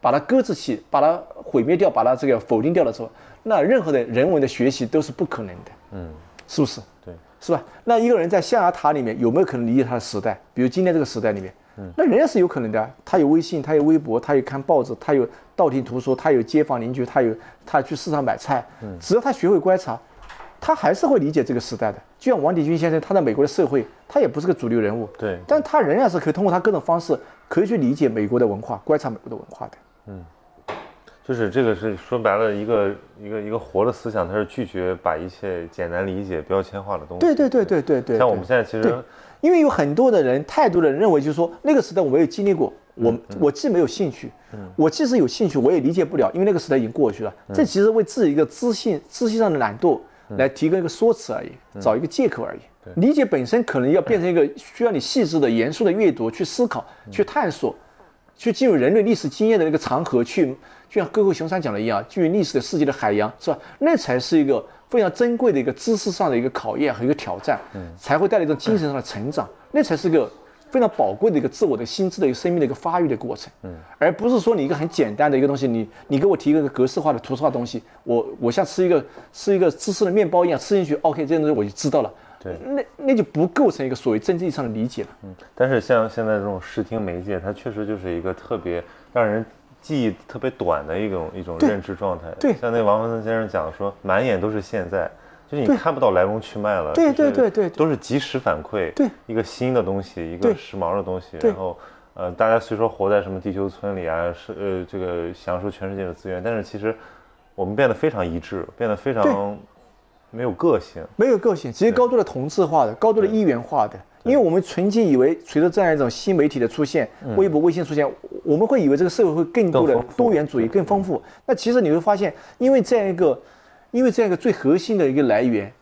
把它搁置起，把它毁灭掉，把它这个否定掉的时候，那任何的人文的学习都是不可能的。嗯，是不是？对，是吧？那一个人在象牙塔里面有没有可能理解他的时代？比如今天这个时代里面，嗯那人家是有可能的。他有微信，他有微博，他有看报纸，他有道听途说，他有街坊邻居，他有他去市场买菜。只要他学会观察，他还是会理解这个时代的。就像王鼎钧先生，他在美国的社会，他也不是个主流人物，对，但他仍然是可以通过他各种方式，可以去理解美国的文化，观察美国的文化的。就是这个是说白了一个一个一个活的思想，它是拒绝把一切简单理解、标签化的东西。对对对对对对。像我们现在其实，因为有很多的人，太多的人认为，就是说那个时代我没有经历过，我我既没有兴趣，我即使有兴趣，我也理解不了，因为那个时代已经过去了。这其实为自己一个知性知性上的懒惰来提供一个说辞而已，找一个借口而已。理解本身可能要变成一个需要你细致的、严肃的阅读、去思考、去探索。去进入人类历史经验的那个长河，去就像哥哥熊山讲的一样，进入历史的世界的海洋，是吧？那才是一个非常珍贵的一个知识上的一个考验和一个挑战，嗯，才会带来一种精神上的成长，那才是个非常宝贵的一个自我的心智的一个生命的一个发育的过程，嗯，而不是说你一个很简单的一个东西，你你给我提一个格式化的图示化东西，我我像吃一个吃一个芝士的面包一样吃进去，OK，这些东西我就知道了。对，那那就不构成一个所谓真正意义上的理解了。嗯，但是像现在这种视听媒介，它确实就是一个特别让人记忆特别短的一种一种认知状态。对像那王文森先生讲说，满眼都是现在，就是你看不到来龙去脉了。对对对对都是及时反馈。对，一个新的东西，一个时髦的东西，然后。呃，大家虽说活在什么地球村里啊，是呃这个享受全世界的资源，但是其实我们变得非常一致，变得非常没有个性。没有个性，直接高度的同质化的，高度的一元化的。因为我们曾经以为，随着这样一种新媒体的出现，微博、微信出现，我们会以为这个社会会更多的多元主义更丰富。那其实你会发现，因为这样一个，因为这样一个最核心的一个来源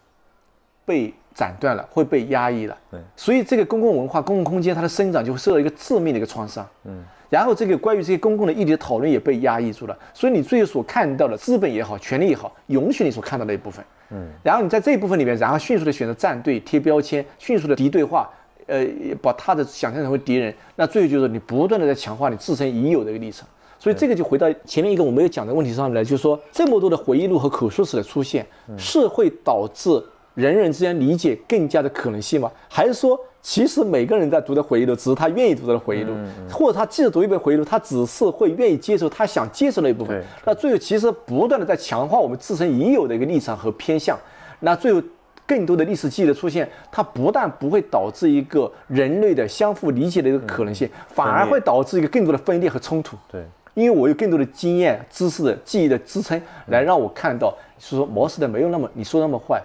被斩断了，会被压抑了。对，所以这个公共文化、公共空间它的生长就会受到一个致命的一个创伤。嗯，然后这个关于这些公共的议题的讨论也被压抑住了。所以你最后所看到的资本也好，权力也好，允许你所看到的一部分。嗯，然后你在这一部分里面，然后迅速的选择站队、贴标签，迅速的敌对化，呃，把他的想象成为敌人。那最后就是你不断的在强化你自身已有的一个立场。所以这个就回到前面一个我没有讲的问题上面来，就是说这么多的回忆录和口述史的出现，是会导致人人之间理解更加的可能性吗？还是说，其实每个人在读的回忆录，只是他愿意读的回忆录，或者他即使读一本回忆录，他只是会愿意接受他想接受的一部分。那最后其实不断的在强化我们自身已有的一个立场和偏向。那最后更多的历史记忆的出现，它不但不会导致一个人类的相互理解的一个可能性，反而会导致一个更多的分裂和冲突。对，因为我有更多的经验、知识的记忆的支撑，来让我看到，是说模式的没有那么你说的那么坏，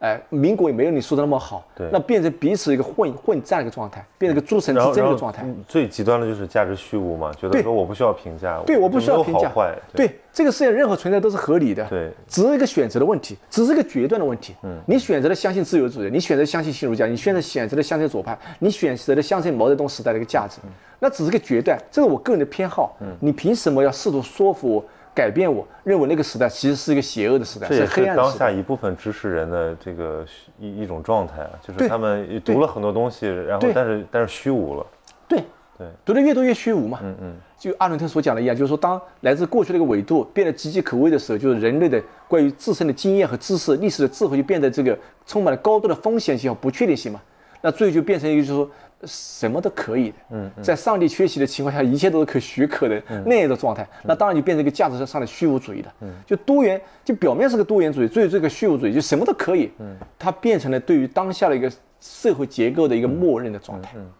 哎，民国也没有你说的那么好，对那变成彼此一个混混战的一个状态，变成一个诸神之争的状态。嗯最极端的就是价值虚无嘛，觉得说我不需要评价，对，我不需要评价对这个世界任何存在都是合理的，对只是一个选择的问题，只是一个决断的问题。嗯，你选择了相信自由主义，你选择相信新儒家，你选择选择了相信左派，你选择了相信毛泽东时代的一个价值，那只是个决断，这是我个人的偏好。嗯，你凭什么要试图说服我、改变我，认为那个时代其实是一个邪恶的时代，这是黑暗的时代？当下一部分知识人的这个一一种状态啊，就是他们读了很多东西，然后但是但是虚无了，对对，读的越多越虚无嘛。嗯嗯，就阿伦特所讲的一样，就是说，当来自过去的一个纬度变得岌岌可危的时候，就是人类的关于自身的经验和知识、历史的智慧就变得这个充满了高度的风险性和不确定性嘛。那最后就变成一个，就是说什么都可以的。嗯，在上帝缺席的情况下，一切都是可许可的那样的状态，那当然就变成一个价值上的虚无主义的。嗯，就多元，就表面是个多元主义，最后这个虚无主义就什么都可以。嗯，它变成了对于当下的一个社会结构的一个默认的状态。嗯，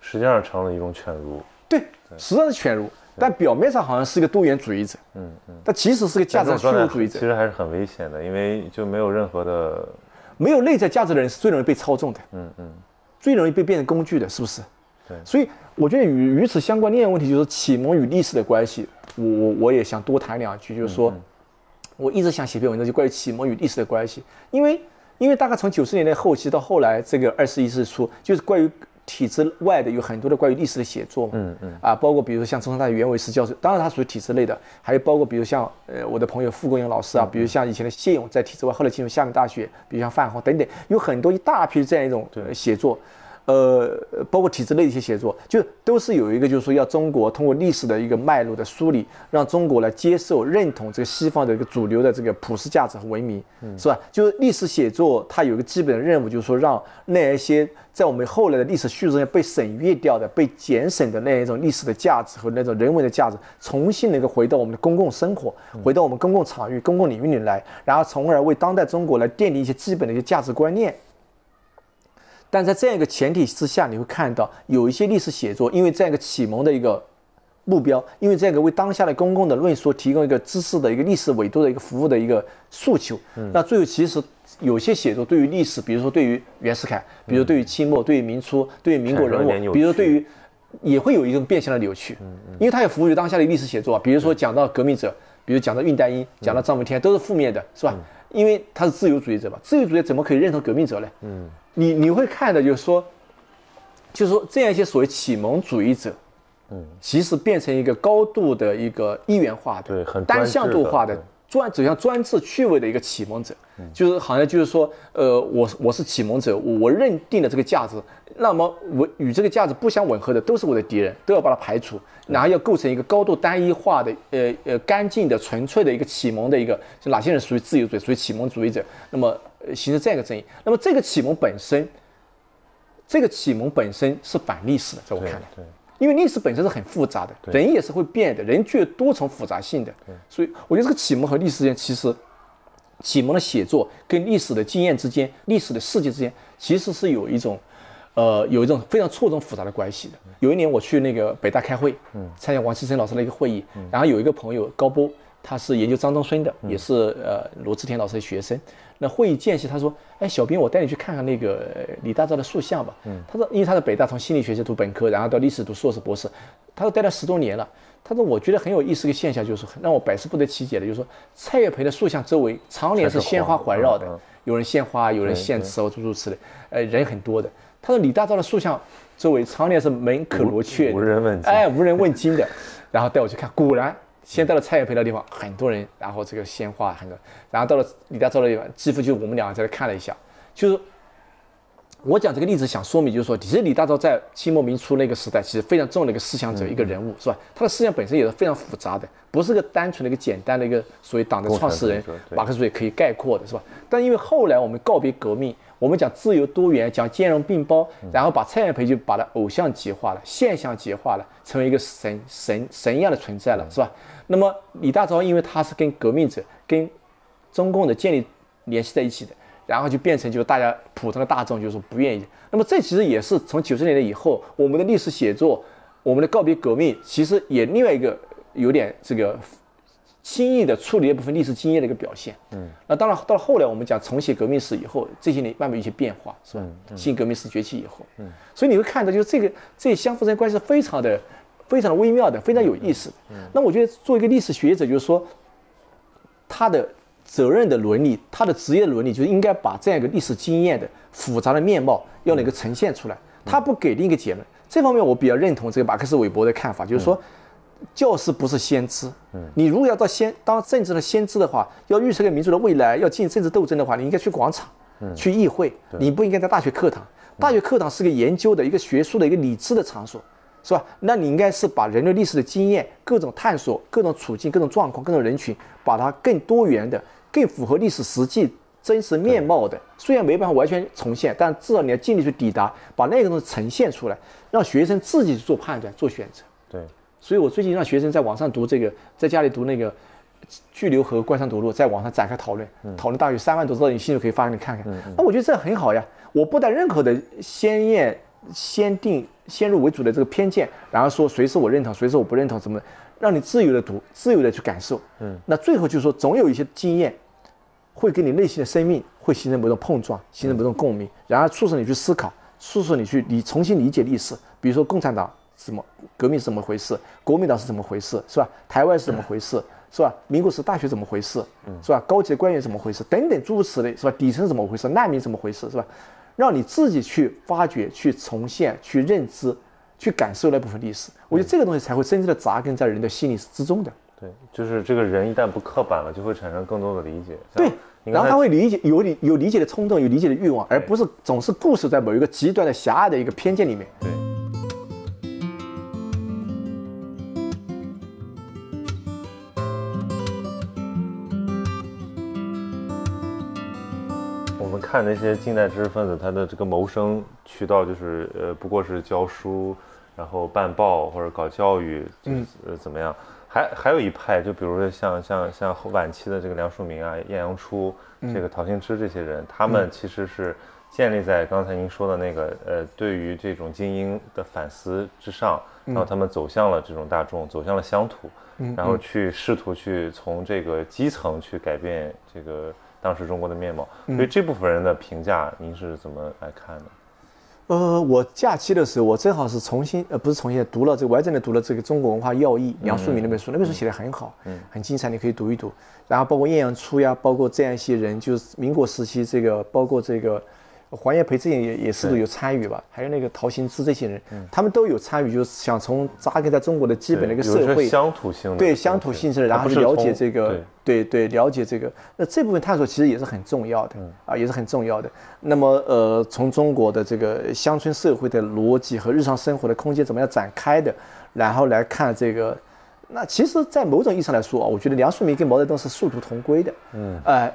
实际上成了一种犬儒。对，实际上是犬儒。但表面上好像是一个多元主义者，嗯嗯，但其实是个价值虚无主义者。其实还是很危险的，因为就没有任何的，没有内在价值的人是最容易被操纵的，嗯嗯，最容易被变成工具的，是不是？对。所以我觉得与与此相关另一个问题就是启蒙与历史的关系。我我我也想多谈两句，就是说，我一直想写篇文章，就关于启蒙与历史的关系，因为因为大概从九十年代后期到后来这个二十一世纪初，就是关于。体制外的有很多的关于历史的写作嘛，嗯嗯，啊，包括比如说像中山大学袁伟思教授，当然他属于体制类的，还有包括比如像呃我的朋友傅国勇老师啊，比如像以前的谢勇在体制外，后来进入厦门大学，比如像范宏等等，有很多一大批这样一种写作。呃，包括体制内的一些写作，就都是有一个，就是说要中国通过历史的一个脉络的梳理，让中国来接受、认同这个西方的一个主流的这个普世价值和文明，是吧？就是历史写作，它有一个基本的任务，就是说让那一些在我们后来的历史叙述中被省略掉的、被减省的那一种历史的价值和那种人文的价值，重新能够回到我们的公共生活，回到我们公共场域、公共领域里来，然后从而为当代中国来奠定一些基本的一些价值观念。但在这样一个前提之下，你会看到有一些历史写作，因为这样一个启蒙的一个目标，因为这样一个为当下的公共的论述提供一个知识的一个历史维度的一个服务的一个诉求，那最后其实有些写作对于历史，比如说对于袁世凯，比如对于清末，对于明初，对于民国人物，比如对于也会有一种变相的扭曲，因为它也服务于当下的历史写作，比如说讲到革命者，比如讲到恽代英，讲到张闻天，都是负面的，是吧？因为他是自由主义者吧？自由主义怎么可以认同革命者呢？嗯。你你会看的，就是说，就是说，这样一些所谓启蒙主义者，嗯，其实变成一个高度的一个一元化的、对，很单向度化的专走向专制趣味的一个启蒙者，就是好像就是说，呃，我我是启蒙者，我认定了这个价值，那么我与这个价值不相吻合的都是我的敌人，都要把它排除，然后要构成一个高度单一化的、呃呃干净的、纯粹的一个启蒙的一个，就哪些人属于自由主义、属于启蒙主义者，那么。形成这样一个争议，那么这个启蒙本身，这个启蒙本身是反历史的，在我看来，对，因为历史本身是很复杂的，人也是会变的，人具有多重复杂性的，所以我觉得这个启蒙和历史之间，其实启蒙的写作跟历史的经验之间，历史的世界之间，其实是有一种，呃，有一种非常错综复杂的关系的。有一年我去那个北大开会，嗯，参加王其生老师的一个会议，然后有一个朋友高波，他是研究张东孙的，也是呃罗志田老师的学生。那会议间隙，他说：“哎，小兵，我带你去看看那个李大钊的塑像吧。”嗯，他说：“因为他在北大从心理学系读本科，然后到历史读硕士、博士，他说待了十多年了。他说我觉得很有意思一个现象，就是让我百思不得其解的，就是说蔡元培的塑像周围常年是鲜花环绕的，有人献花，有人献词，诸如此类，呃，人很多的。他说李大钊的塑像周围常年是门可罗雀，无人问津，哎，无人问津的。然后带我去看，果然。”先到了蔡元培的地方，很多人，然后这个鲜花很多，然后到了李大钊的地方，几乎就我们两个在那看了一下。就是我讲这个例子想说明，就是说，其实李大钊在清末民初那个时代，其实非常重要的一个思想者，一个人物，是吧？他的思想本身也是非常复杂的，不是个单纯的一个简单的一个所谓党的创始人马克思主义可以概括的，是吧？但因为后来我们告别革命。我们讲自由多元，讲兼容并包，然后把蔡元培就把它偶像极化了，现象极化了，成为一个神神神一样的存在了，是吧？那么李大钊，因为他是跟革命者、跟中共的建立联系在一起的，然后就变成就是大家普通的大众就是不愿意。那么这其实也是从九十年代以后，我们的历史写作，我们的告别革命，其实也另外一个有点这个。轻易的处理一部分历史经验的一个表现。嗯，那当然到了后来，我们讲重写革命史以后，这些年慢慢有些变化，是吧？新革命史崛起以后，嗯，所以你会看到，就是这个这相互之间关系是非常的、非常的微妙的，非常有意思。嗯，那我觉得作为一个历史学者，就是说，他的责任的伦理，他的职业伦理，就是应该把这样一个历史经验的复杂的面貌要能够呈现出来。他不给定一个结论，这方面我比较认同这个马克思韦伯的看法，就是说。教师不是先知，嗯，你如果要到先当政治的先知的话，要预测个民族的未来，要进行政治斗争的话，你应该去广场，嗯，去议会，你不应该在大学课堂。大学课堂是个研究的一个学术的一个理智的场所，是吧？那你应该是把人类历史的经验、各种探索、各种处境、各种状况、各种人群，把它更多元的、更符合历史实际真实面貌的，虽然没办法完全重现，但至少你要尽力去抵达，把那个东西呈现出来，让学生自己去做判断、做选择。对，所以我最近让学生在网上读这个，在家里读那个《巨流河观山读录》，在网上展开讨论，讨论大约三万多字，你兴趣可以发给你看看。那我觉得这很好呀，我不带任何的先验、先定、先入为主的这个偏见，然后说谁是我认同，谁是我不认同，怎么让你自由的读，自由的去感受。嗯，那最后就是说，总有一些经验。会跟你内心的生命会形成某种碰撞，形成某种共鸣，然后促使你去思考，促使你去理重新理解历史。比如说共产党怎么革命是怎么回事，国民党是怎么回事，是吧？台湾是怎么回事，是吧？民国时大学怎么回事，是吧？高级官员怎么回事，等等诸如此类，是吧？底层怎么回事，难民怎么回事，是吧？让你自己去发掘、去重现、去认知、去感受那部分历史。我觉得这个东西才会真正的扎根在人的心理之中的。对，就是这个人一旦不刻板了，就会产生更多的理解。对，然后他会理解，有理有理解的冲动，有理解的欲望，而不是总是固守在某一个极端的狭隘的一个偏见里面。对。看那些近代知识分子，他的这个谋生渠道就是呃，不过是教书，然后办报或者搞教育，嗯，呃，怎么样？还还有一派，就比如说像像像晚期的这个梁漱溟啊、晏阳初、这个陶行知这些人，他们其实是建立在刚才您说的那个呃，对于这种精英的反思之上，然后他们走向了这种大众，走向了乡土，然后去试图去从这个基层去改变这个当时中国的面貌。所以这部分人的评价，您是怎么来看的？呃，我假期的时候，我正好是重新，呃，不是重新读了这个完整的读了这个《中国文化要义》梁漱溟那本书，那本书写的很好，嗯，很精彩，你可以读一读。然后包括晏阳初呀，包括这样一些人，就是民国时期这个，包括这个。黄炎培这些也也是都有参与吧，还有那个陶行知这些人，他们都有参与，就是想从扎根在中国的基本的一个社会乡土性对乡土性质，然后去了解这个，对。对了解这个，那这部分探索其实也是很重要的啊，也是很重要的。那么呃，从中国的这个乡村社会的逻辑和日常生活的空间怎么样展开的，然后来看这个，那其实，在某种意义上来说啊，我觉得梁漱溟跟毛泽东是殊途同归的，嗯，哎。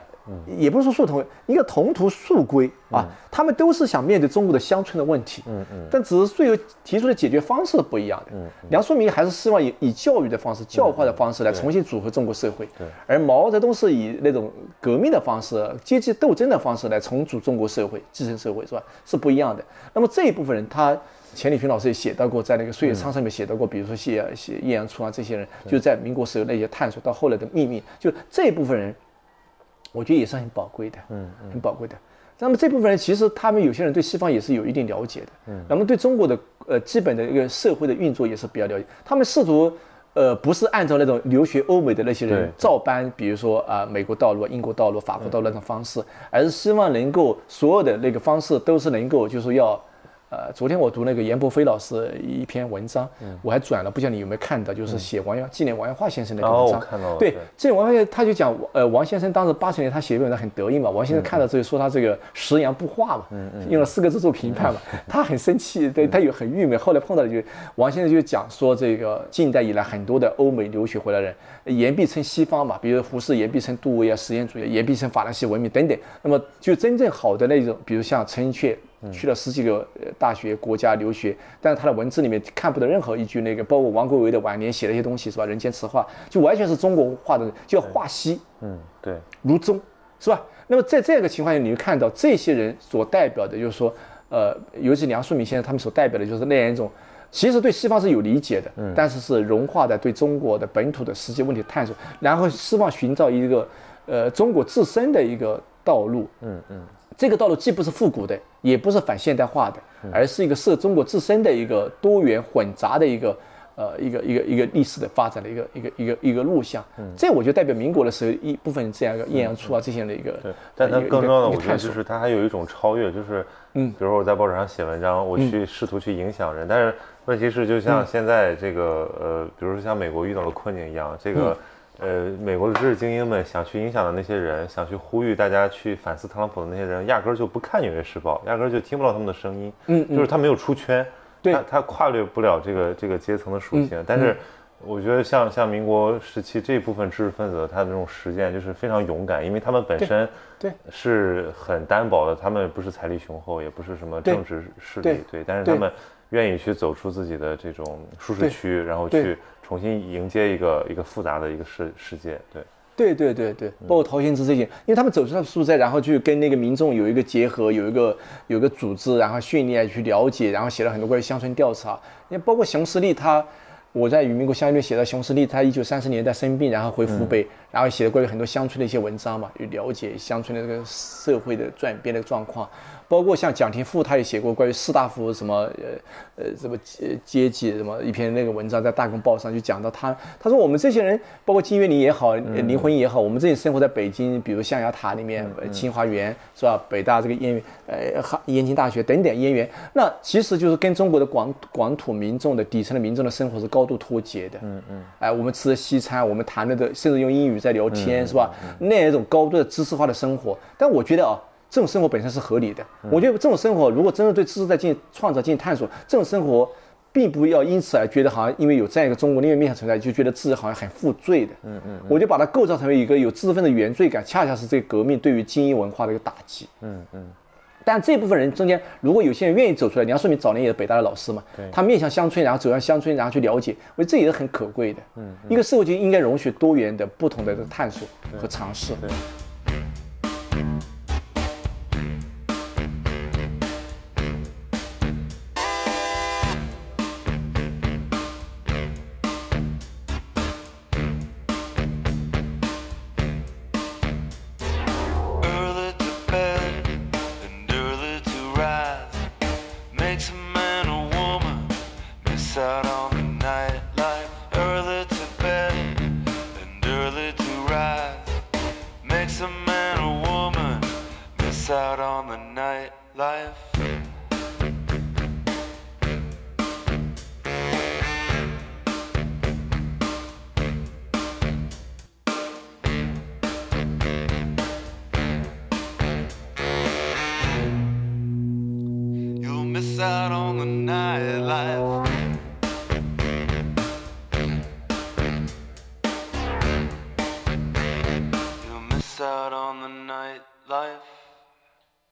也不是说殊同，一个同途树归啊，他们都是想面对中国的乡村的问题，嗯嗯，但只是最后提出的解决方式不一样的。嗯，梁漱溟还是希望以以教育的方式、教化的方式来重新组合中国社会，对，而毛泽东是以那种革命的方式、阶级斗争的方式来重组中国社会、继承社会，是吧？是不一样的。那么这一部分人，他钱理群老师也写到过，在那个《岁月沧桑》里面写到过，比如说写写晏阳初啊这些人，就在民国时候那些探索到后来的秘密，就这一部分人。我觉得也是很宝贵的，嗯，很宝贵的。那么这部分人其实他们有些人对西方也是有一定了解的，嗯，那么对中国的呃基本的一个社会的运作也是比较了解。他们试图呃不是按照那种留学欧美的那些人照搬，比如说啊美国道路、英国道路、法国道路那种方式，而是希望能够所有的那个方式都是能够就是要。呃，昨天我读那个严伯飞老师一篇文章，我还转了，不知道你有没有看到，就是写王阳纪念王阳化先生的文章。哦，看到了。对，纪念王阳化，他就讲，呃，王先生当时八十年他写文章很得意嘛，王先生看到之后说他这个食言不化嘛，用了四个字做评判嘛，他很生气，对他有很郁闷。后来碰到就王先生就讲说，这个近代以来很多的欧美留学回来人，言必称西方嘛，比如胡适言必称杜威啊，实验主义，言必称法兰西文明等等。那么就真正好的那种，比如像陈寅恪。去了十几个大学国家留学，但是他的文字里面看不到任何一句那个，包括王国维的晚年写的一些东西是吧？人间词话就完全是中国化的，叫化西，嗯，对，如中是吧？那么在这个情况下，你就看到这些人所代表的，就是说，呃，尤其梁漱溟先生他们所代表的就是那样一种，其实对西方是有理解的，嗯，但是是融化的对中国的本土的实际问题探索，然后希望寻找一个，呃，中国自身的一个道路，嗯嗯。这个道路既不是复古的，也不是反现代化的，而是一个涉中国自身的一个多元混杂的一个，呃，一个一个一个历史的发展的一个一个一个一个路向。这我就代表民国的时候一部分这样一个晏阳初啊这些的一个。对，但它更重要的，我觉得就是它还有一种超越，就是嗯，比如说我在报纸上写文章，我去试图去影响人，但是问题是，就像现在这个呃，比如说像美国遇到了困境一样，这个。呃，美国的知识精英们想去影响的那些人，想去呼吁大家去反思特朗普的那些人，压根儿就不看《纽约时报》，压根儿就听不到他们的声音。嗯，就是他没有出圈，他他跨越不了这个这个阶层的属性。但是，我觉得像像民国时期这部分知识分子，他的这种实践就是非常勇敢，因为他们本身对是很单薄的，他们不是财力雄厚，也不是什么政治势力对，对，但是他们愿意去走出自己的这种舒适区，然后去重新迎接一个一个复杂的一个世世界，对。对对对对，包括陶行知这些，因为他们走出了素材，然后去跟那个民众有一个结合，有一个有一个组织，然后训练去了解，然后写了很多关于乡村调查。因为包括熊十力他，我在《与民国相遇》里写到熊十力，他一九三十年代生病，然后回湖北，然后写了关于很多乡村的一些文章嘛，去了解乡村的这个社会的转变的状况。包括像蒋廷富，他也写过关于士大夫什么呃呃什么阶阶级什么一篇那个文章，在《大公报》上就讲到他，他说我们这些人，包括金岳霖也好，呃林徽因也好，我们这些生活在北京，比如象牙塔里面、呃清华园是吧？北大这个燕呃哈燕京大学等等燕园，那其实就是跟中国的广广土民众的底层的民众的生活是高度脱节的。嗯嗯，哎，我们吃的西餐，我们谈的的，甚至用英语在聊天是吧？那一种高度的知识化的生活，但我觉得啊。这种生活本身是合理的，我觉得这种生活如果真的对知识在进行创造、进行探索，这种生活并不要因此而觉得好像因为有这样一个中国另外一面存在，就觉得自己好像很负罪的。嗯嗯，我就把它构造成为一个有知识分子原罪感，恰恰是这个革命对于精英文化的一个打击。嗯嗯，但这部分人中间，如果有些人愿意走出来，你要说明早年也是北大的老师嘛，他面向乡村，然后走向乡村，然后去了解，我觉得这也是很可贵的。嗯，一个社会就应该容许多元的、不同的这个探索和尝试。对。